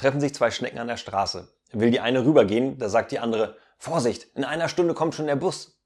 treffen sich zwei Schnecken an der Straße. Will die eine rübergehen, da sagt die andere, Vorsicht, in einer Stunde kommt schon der Bus.